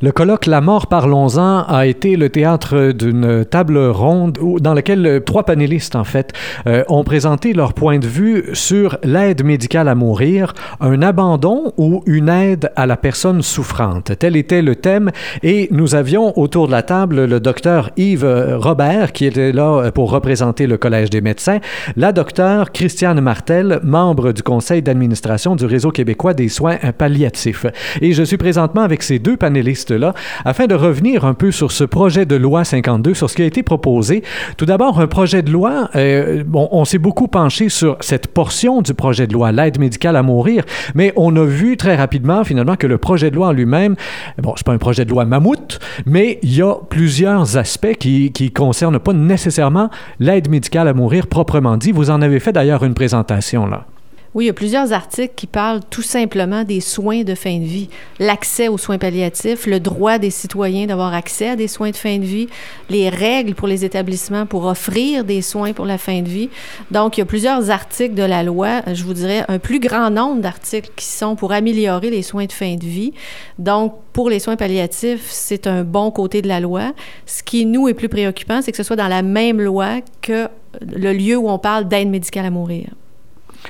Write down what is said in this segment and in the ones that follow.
Le colloque La mort parlons-en a été le théâtre d'une table ronde dans laquelle trois panélistes en fait euh, ont présenté leur point de vue sur l'aide médicale à mourir, un abandon ou une aide à la personne souffrante. Tel était le thème et nous avions autour de la table le docteur Yves Robert qui était là pour représenter le collège des médecins, la docteure Christiane Martel, membre du conseil d'administration du réseau québécois des soins palliatifs. Et je suis présentement avec ces deux panélistes afin de revenir un peu sur ce projet de loi 52, sur ce qui a été proposé. Tout d'abord, un projet de loi, euh, on s'est beaucoup penché sur cette portion du projet de loi, l'aide médicale à mourir, mais on a vu très rapidement finalement que le projet de loi en lui-même, bon, c'est pas un projet de loi mammouth, mais il y a plusieurs aspects qui qui concernent pas nécessairement l'aide médicale à mourir proprement dit. Vous en avez fait d'ailleurs une présentation là. Oui, il y a plusieurs articles qui parlent tout simplement des soins de fin de vie, l'accès aux soins palliatifs, le droit des citoyens d'avoir accès à des soins de fin de vie, les règles pour les établissements pour offrir des soins pour la fin de vie. Donc, il y a plusieurs articles de la loi, je vous dirais un plus grand nombre d'articles qui sont pour améliorer les soins de fin de vie. Donc, pour les soins palliatifs, c'est un bon côté de la loi. Ce qui, nous, est plus préoccupant, c'est que ce soit dans la même loi que le lieu où on parle d'aide médicale à mourir.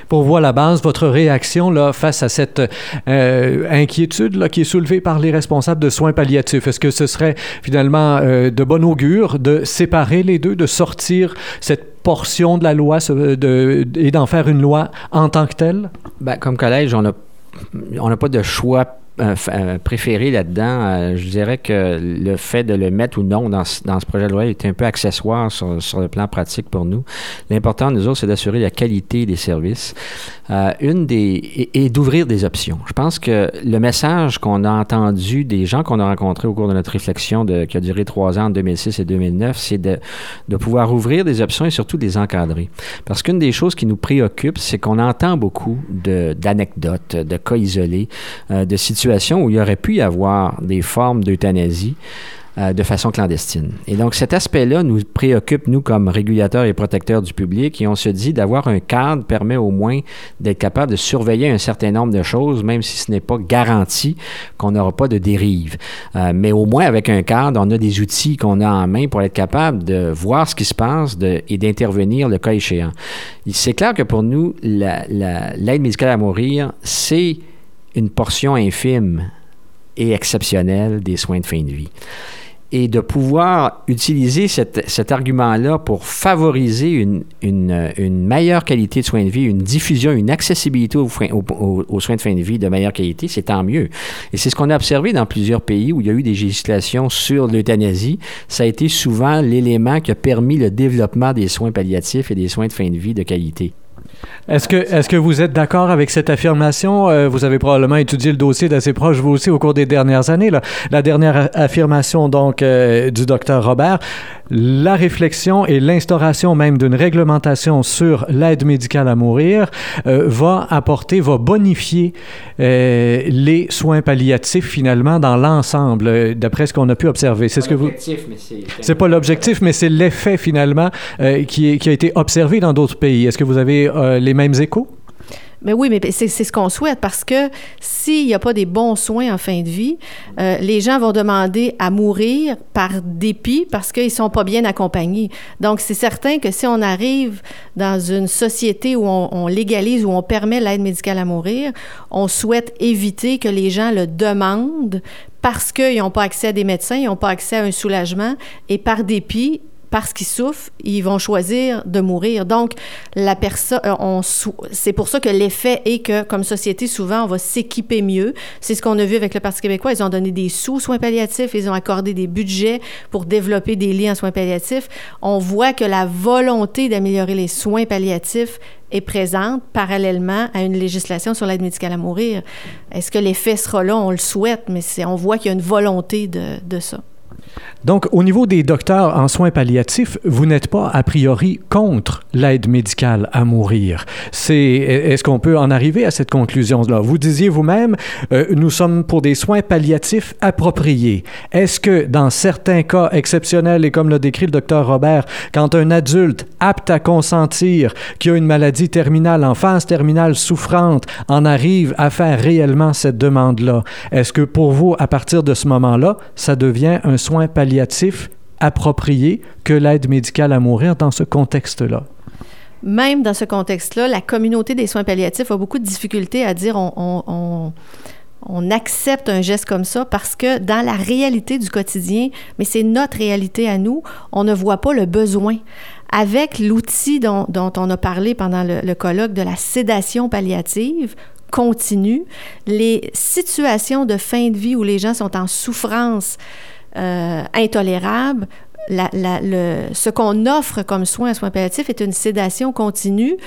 Pour vous, la base, votre réaction là, face à cette euh, inquiétude là, qui est soulevée par les responsables de soins palliatifs, est-ce que ce serait finalement euh, de bon augure de séparer les deux, de sortir cette portion de la loi et d'en faire une loi en tant que telle? Bien, comme collège, on n'a pas de choix euh, préféré là-dedans, euh, je dirais que le fait de le mettre ou non dans, dans ce projet de loi est un peu accessoire sur, sur le plan pratique pour nous. L'important, nous autres, c'est d'assurer la qualité des services. Euh, une des et, d'ouvrir des options. Je pense que le message qu'on a entendu des gens qu'on a rencontrés au cours de notre réflexion de, qui a duré trois ans, en 2006 et 2009, c'est de, de pouvoir ouvrir des options et surtout de les encadrer. Parce qu'une des choses qui nous préoccupe, c'est qu'on entend beaucoup d'anecdotes, de, cas isolés, euh, de situations où il aurait pu y avoir des formes d'euthanasie. Euh, de façon clandestine. Et donc cet aspect-là nous préoccupe, nous, comme régulateurs et protecteurs du public, et on se dit d'avoir un cadre permet au moins d'être capable de surveiller un certain nombre de choses, même si ce n'est pas garanti qu'on n'aura pas de dérive. Euh, mais au moins avec un cadre, on a des outils qu'on a en main pour être capable de voir ce qui se passe et d'intervenir le cas échéant. C'est clair que pour nous, l'aide la, médicale à mourir, c'est une portion infime et exceptionnelle des soins de fin de vie et de pouvoir utiliser cet, argument-là pour favoriser une, meilleure qualité de soins de vie, une diffusion, une accessibilité aux, aux, soins de fin de vie de meilleure qualité, c'est tant mieux. Et c'est ce qu'on a observé dans plusieurs pays où il y a eu des législations sur l'euthanasie. Ça a été souvent l'élément qui a permis le développement des soins palliatifs et des soins de fin de vie de qualité. Est-ce que, est que vous êtes d'accord avec cette affirmation? Euh, vous avez probablement étudié le dossier d'assez proche, vous aussi, au cours des dernières années. Là. La dernière affirmation, donc, euh, du docteur Robert, la réflexion et l'instauration même d'une réglementation sur l'aide médicale à mourir euh, va apporter, va bonifier les soins palliatifs, finalement, dans l'ensemble, d'après ce qu'on a pu observer. C'est ce que vous... C'est pas l'objectif, mais c'est l'effet, finalement, qui, qui a été observé dans d'autres pays. Est-ce que vous avez les mêmes échos? Mais oui, mais c'est ce qu'on souhaite parce que s'il n'y a pas des bons soins en fin de vie, euh, les gens vont demander à mourir par dépit parce qu'ils ne sont pas bien accompagnés. Donc, c'est certain que si on arrive dans une société où on, on légalise, où on permet l'aide médicale à mourir, on souhaite éviter que les gens le demandent parce qu'ils n'ont pas accès à des médecins, ils n'ont pas accès à un soulagement et par dépit, parce qu'ils souffrent, ils vont choisir de mourir. Donc, la personne, euh, c'est pour ça que l'effet est que, comme société, souvent, on va s'équiper mieux. C'est ce qu'on a vu avec le Parti québécois. Ils ont donné des sous-soins palliatifs, ils ont accordé des budgets pour développer des liens en soins palliatifs. On voit que la volonté d'améliorer les soins palliatifs est présente parallèlement à une législation sur l'aide médicale à mourir. Est-ce que l'effet sera là? On le souhaite, mais on voit qu'il y a une volonté de, de ça. Donc, au niveau des docteurs en soins palliatifs, vous n'êtes pas a priori contre l'aide médicale à mourir. C'est, est-ce qu'on peut en arriver à cette conclusion-là? Vous disiez vous-même, euh, nous sommes pour des soins palliatifs appropriés. Est-ce que dans certains cas exceptionnels, et comme l'a décrit le docteur Robert, quand un adulte apte à consentir, qui a une maladie terminale, en phase terminale souffrante, en arrive à faire réellement cette demande-là, est-ce que pour vous, à partir de ce moment-là, ça devient un soin palliatif approprié que l'aide médicale à mourir dans ce contexte-là? Même dans ce contexte-là, la communauté des soins palliatifs a beaucoup de difficultés à dire on, accepte un geste comme ça parce que dans la réalité du quotidien, mais c'est notre réalité à nous, on ne voit pas le besoin. Avec l'outil dont, on a parlé pendant le colloque de la sédation palliative, continue, les situations de fin de vie où les gens sont en souffrance euh, intolérable. ce qu'on offre comme soin à soins palliatifs est une sédation continue.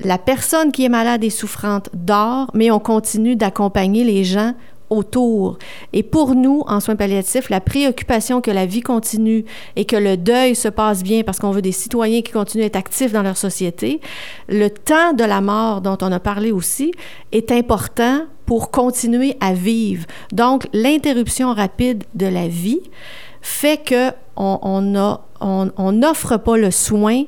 La personne qui est malade et souffrante dort, mais on continue d'accompagner les gens autour. Et pour nous, en soins palliatifs, la préoccupation que la vie continue et que le deuil se passe bien parce qu'on veut des citoyens qui continuent à être actifs dans leur société, le temps de la mort dont on a parlé aussi est important pour continuer à vivre. Donc, l'interruption rapide de la vie fait que on n'offre pas le soin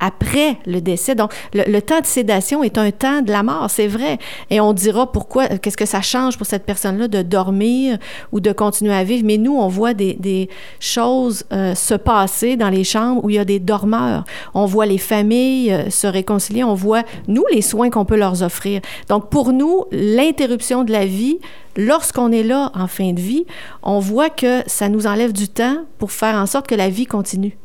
après le décès. Donc, le, temps de sédation est un temps de la mort, c'est vrai. Et on dira pourquoi, qu'est-ce que ça change pour cette personne-là de dormir ou de continuer à vivre. Mais nous, on voit des, choses euh, se passer dans les chambres où il y a des dormeurs. On voit les familles euh, se réconcilier. On voit, nous, les soins qu'on peut leur offrir. Donc, pour nous, l'interruption de la vie, lorsqu'on est là en fin de vie, on voit que ça nous enlève du temps pour faire en sorte que la vie continue.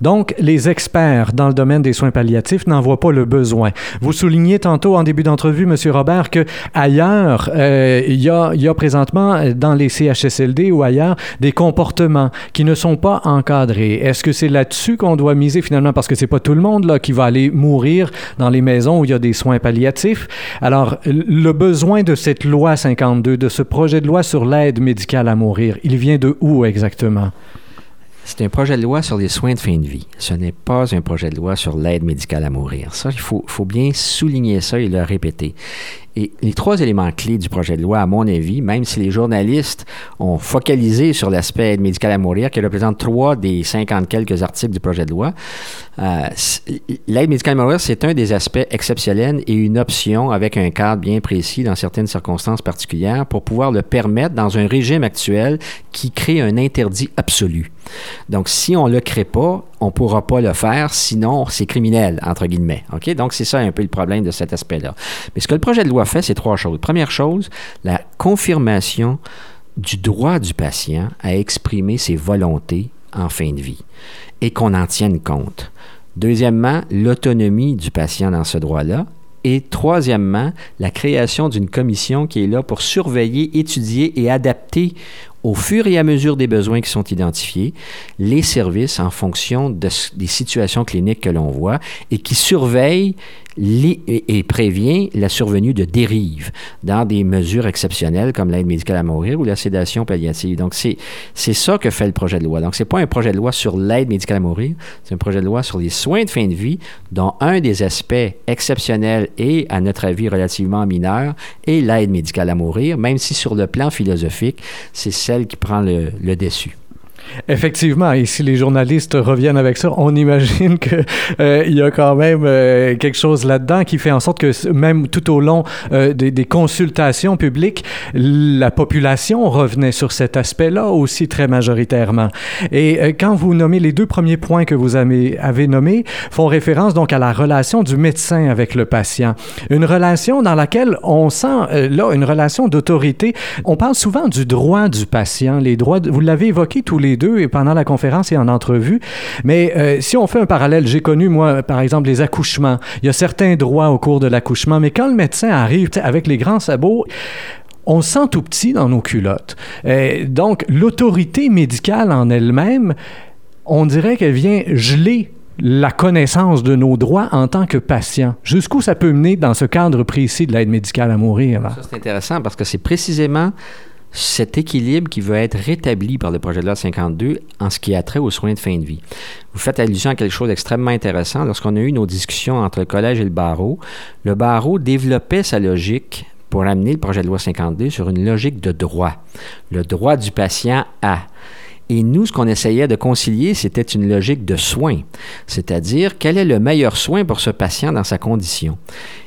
Donc, les experts dans le domaine des soins palliatifs n'en voient pas le besoin. Vous soulignez tantôt en début d'entrevue, M. Robert, que ailleurs, euh, il y, a, y, a, présentement dans les CHSLD ou ailleurs des comportements qui ne sont pas encadrés. Est-ce que c'est là-dessus qu'on doit miser finalement parce que c'est pas tout le monde là qui va aller mourir dans les maisons où il y a des soins palliatifs? Alors, le besoin de cette loi 52, de ce projet de loi sur l'aide médicale à mourir, il vient de où exactement? C'est un projet de loi sur les soins de fin de vie. Ce n'est pas un projet de loi sur l'aide médicale à mourir. Ça, il faut, faut bien souligner ça et le répéter. Et les trois éléments clés du projet de loi, à mon avis, même si les journalistes ont focalisé sur l'aspect aide médicale à mourir, qui représente trois des cinquante quelques articles du projet de loi, euh, l'aide médicale à mourir, c'est un des aspects exceptionnels et une option avec un cadre bien précis dans certaines circonstances particulières pour pouvoir le permettre dans un régime actuel qui crée un interdit absolu. Donc, si on ne le crée pas, on ne pourra pas le faire, sinon c'est criminel, entre guillemets. OK? Donc, c'est ça un peu le problème de cet aspect-là. Mais ce que le projet de loi fait, c'est trois choses. Première chose, la confirmation du droit du patient à exprimer ses volontés en fin de vie et qu'on en tienne compte. Deuxièmement, l'autonomie du patient dans ce droit-là. Et troisièmement, la création d'une commission qui est là pour surveiller, étudier et adapter au fur et à mesure des besoins qui sont identifiés, les services en fonction des situations cliniques que l'on voit et qui surveillent et, prévient la survenue de dérives dans des mesures exceptionnelles comme l'aide médicale à mourir ou la sédation palliative. Donc, c'est, ça que fait le projet de loi. Donc, c'est pas un projet de loi sur l'aide médicale à mourir, c'est un projet de loi sur les soins de fin de vie dont un des aspects exceptionnels et, à notre avis, relativement mineur est l'aide médicale à mourir, même si sur le plan philosophique, c'est celle qui prend le, le dessus. Effectivement, et si les journalistes reviennent avec ça, on imagine qu'il euh, y a quand même euh, quelque chose là-dedans qui fait en sorte que même tout au long euh, des, consultations publiques, la population revenait sur cet aspect-là aussi très majoritairement. Et quand vous nommez les deux premiers points que vous avez, avez nommés, font référence donc à la relation du médecin avec le patient. Une relation dans laquelle on sent là une relation d'autorité. On parle souvent du droit du patient, les droits, vous l'avez évoqué tous les deux et pendant la conférence et en entrevue. Mais euh, si on fait un parallèle, j'ai connu, moi, par exemple, les accouchements. Il y a certains droits au cours de l'accouchement, mais quand le médecin arrive avec les grands sabots, on se sent tout petit dans nos culottes. Euh, donc, l'autorité médicale en elle-même, on dirait qu'elle vient geler la connaissance de nos droits en tant que patient. Jusqu'où ça peut mener dans ce cadre précis de l'aide médicale à mourir? Ça, c'est intéressant parce que c'est précisément cet équilibre qui veut être rétabli par le projet de loi 52 en ce qui a trait aux soins de fin de vie. Vous faites allusion à quelque chose d'extrêmement intéressant. Lorsqu'on a eu nos discussions entre le collège et le barreau, le barreau développait sa logique pour amener le projet de loi 52 sur une logique de droit. Le droit du patient à. Et nous, ce qu'on essayait de concilier, c'était une logique de soin, c'est-à-dire quel est le meilleur soin pour ce patient dans sa condition?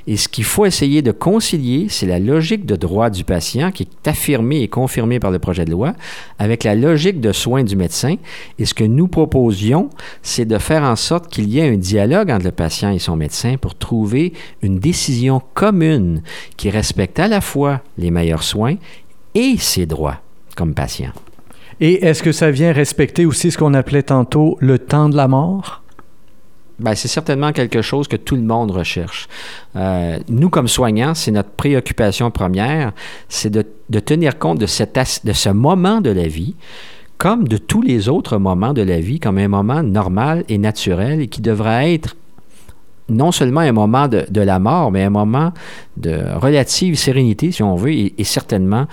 Et ce qu'il faut essayer de concilier, c'est la logique de droit du patient qui est affirmée et confirmée par le projet de loi avec la logique de soin du médecin. Et ce que nous proposions, c'est de faire en sorte qu'il y ait un dialogue entre le patient et son médecin pour trouver une décision commune qui respecte à la fois les meilleurs soins et ses droits comme patient. Et est-ce que ça vient respecter aussi ce qu'on appelait tantôt le temps de la mort? Ben, c'est certainement quelque chose que tout le monde recherche. Euh, nous, comme soignants, c'est notre préoccupation première, c'est de, tenir compte de ce moment de la vie comme de tous les autres moments de la vie, comme un moment normal et naturel et qui devrait être non seulement un moment de, la mort, mais un moment de relative sérénité, si on veut, et, et certainement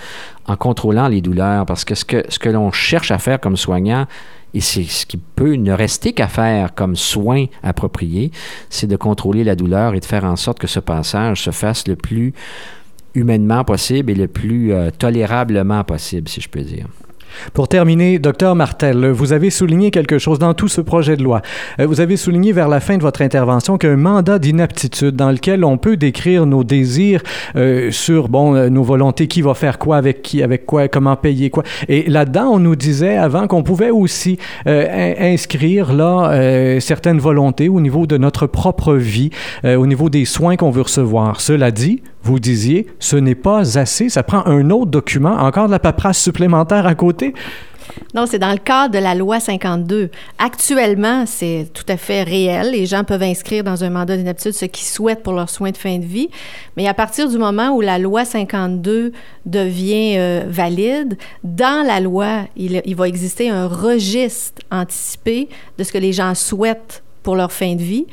en contrôlant les douleurs. Parce que ce que, ce que l'on cherche à faire comme soignant, et c'est ce qui peut ne rester qu'à faire comme soin approprié, c'est de contrôler la douleur et de faire en sorte que ce passage se fasse le plus humainement possible et le plus euh, tolérablement possible, si je peux dire. Pour terminer, docteur Martel, vous avez souligné quelque chose dans tout ce projet de loi. Euh, vous avez souligné vers la fin de votre intervention qu'un mandat d'inaptitude dans lequel on peut décrire nos désirs euh, sur bon euh, nos volontés, qui va faire quoi avec qui, avec quoi, comment payer quoi. Et là-dedans, on nous disait avant qu'on pouvait aussi inscrire là certaines volontés au niveau de notre propre vie, au niveau des soins qu'on veut recevoir. Cela dit, vous disiez, ce n'est pas assez, ça prend un autre document, encore de la paperasse supplémentaire à côté. Non, c'est dans le cadre de la loi 52. Actuellement, c'est tout à fait réel. Les gens peuvent inscrire dans un mandat d'inaptitude ce qu'ils souhaitent pour leurs soins de fin de vie. Mais à partir du moment où la loi 52 devient euh, valide, dans la loi, il, il va exister un registre anticipé de ce que les gens souhaitent pour leur fin de vie.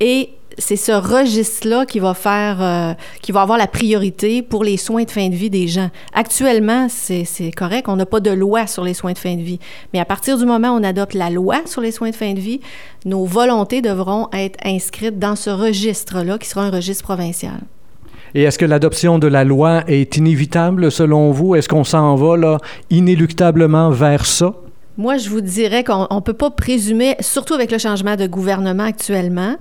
Et c'est ce registre-là qui va faire, euh, qui va avoir la priorité pour les soins de fin de vie des gens. Actuellement, c'est correct, on n'a pas de loi sur les soins de fin de vie. Mais à partir du moment où on adopte la loi sur les soins de fin de vie, nos volontés devront être inscrites dans ce registre-là, qui sera un registre provincial. Et est-ce que l'adoption de la loi est inévitable selon vous? Est-ce qu'on s'en va là, inéluctablement vers ça? Moi, je vous dirais qu'on ne peut pas présumer, surtout avec le changement de gouvernement actuellement,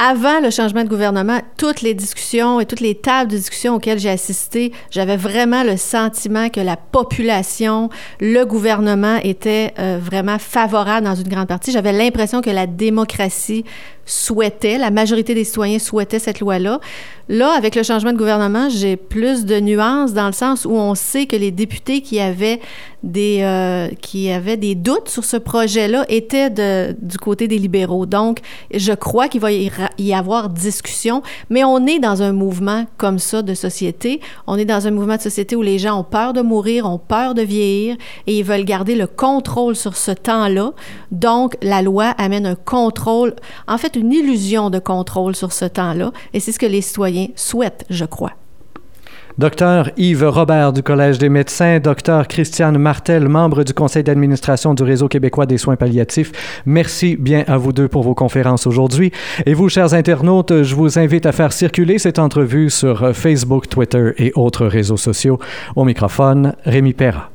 avant le changement de gouvernement, toutes les discussions et toutes les tables de discussion auxquelles j'ai assisté, j'avais vraiment le sentiment que la population, le gouvernement était euh, vraiment favorable dans une grande partie. J'avais l'impression que la démocratie souhaitait, la majorité des citoyens souhaitaient cette loi-là. Là, avec le changement de gouvernement, j'ai plus de nuances dans le sens où on sait que les députés qui avaient des, euh, qui avaient des doutes sur ce projet-là étaient de, du côté des libéraux. Donc, je crois qu'il va y avoir discussion, mais on est dans un mouvement comme ça de société. On est dans un mouvement de société où les gens ont peur de mourir, ont peur de vieillir et ils veulent garder le contrôle sur ce temps-là. Donc, la loi amène un contrôle, en fait, une illusion de contrôle sur ce temps-là, et c'est ce que les citoyens souhaitent, je crois. Docteur Yves Robert du Collège des médecins, docteur Christiane Martel, membre du conseil d'administration du Réseau québécois des soins palliatifs. Merci bien à vous deux pour vos conférences aujourd'hui. Et vous, chers internautes, je vous invite à faire circuler cette entrevue sur Facebook, Twitter et autres réseaux sociaux. Au microphone, Rémi Perra.